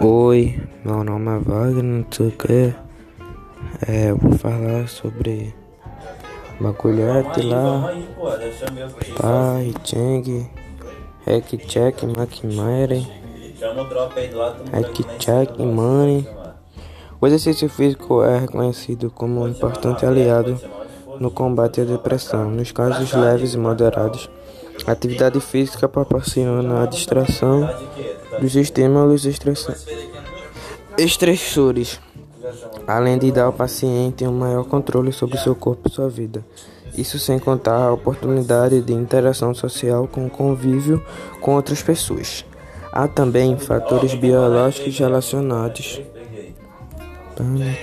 Oi, meu nome é Wagner, não sei o que. É, eu vou falar sobre bagulhete lá, pai, Cheng, Hack Check, McMary, Hack Check, Money. O exercício físico é reconhecido como um importante aliado no combate à depressão, nos casos leves e moderados. A atividade física proporciona a distração dos estímulos estressores, além de dar ao paciente um maior controle sobre seu corpo e sua vida. Isso sem contar a oportunidade de interação social com o convívio com outras pessoas. Há também fatores biológicos relacionados. Tá, né?